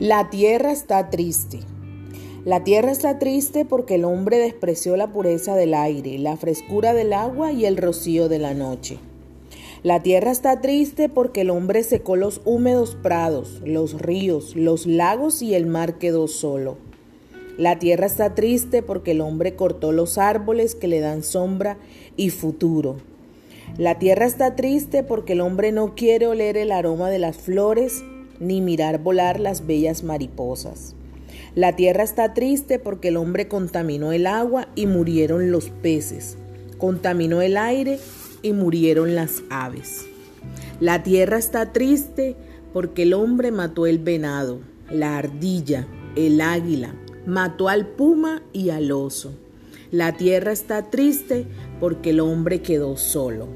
La tierra está triste. La tierra está triste porque el hombre despreció la pureza del aire, la frescura del agua y el rocío de la noche. La tierra está triste porque el hombre secó los húmedos prados, los ríos, los lagos y el mar quedó solo. La tierra está triste porque el hombre cortó los árboles que le dan sombra y futuro. La tierra está triste porque el hombre no quiere oler el aroma de las flores ni mirar volar las bellas mariposas. La tierra está triste porque el hombre contaminó el agua y murieron los peces, contaminó el aire y murieron las aves. La tierra está triste porque el hombre mató el venado, la ardilla, el águila, mató al puma y al oso. La tierra está triste porque el hombre quedó solo.